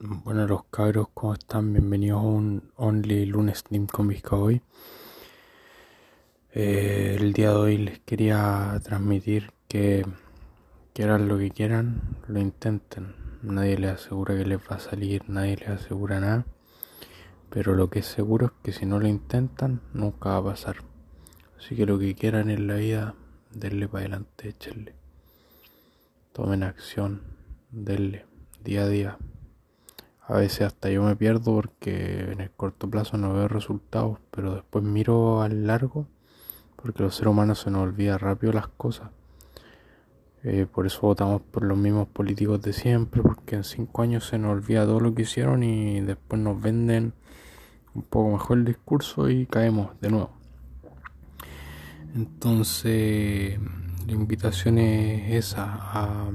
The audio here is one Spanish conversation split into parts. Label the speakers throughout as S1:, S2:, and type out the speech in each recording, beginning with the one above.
S1: Bueno, los cabros, ¿cómo están? Bienvenidos a un Only Lunes Team con hoy. Eh, el día de hoy les quería transmitir que quieran lo que quieran, lo intenten. Nadie les asegura que les va a salir, nadie les asegura nada. Pero lo que es seguro es que si no lo intentan, nunca va a pasar. Así que lo que quieran en la vida, denle para adelante, échenle. Tomen acción, denle, día a día. A veces hasta yo me pierdo porque en el corto plazo no veo resultados, pero después miro al largo porque los seres humanos se nos olvida rápido las cosas. Eh, por eso votamos por los mismos políticos de siempre, porque en cinco años se nos olvida todo lo que hicieron y después nos venden un poco mejor el discurso y caemos de nuevo. Entonces, la invitación es esa, a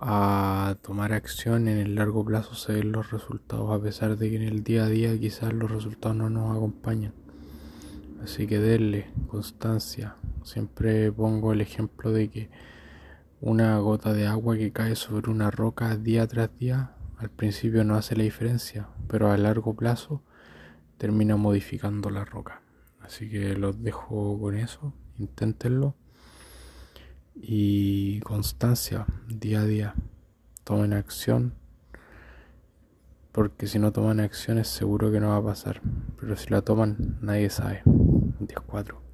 S1: a tomar acción en el largo plazo se ven los resultados a pesar de que en el día a día quizás los resultados no nos acompañan. Así que denle constancia. Siempre pongo el ejemplo de que una gota de agua que cae sobre una roca día tras día al principio no hace la diferencia pero a largo plazo termina modificando la roca. Así que los dejo con eso. Inténtenlo. Y constancia día a día. Tomen acción, porque si no toman acción es seguro que no va a pasar, pero si la toman nadie sabe. 10-4.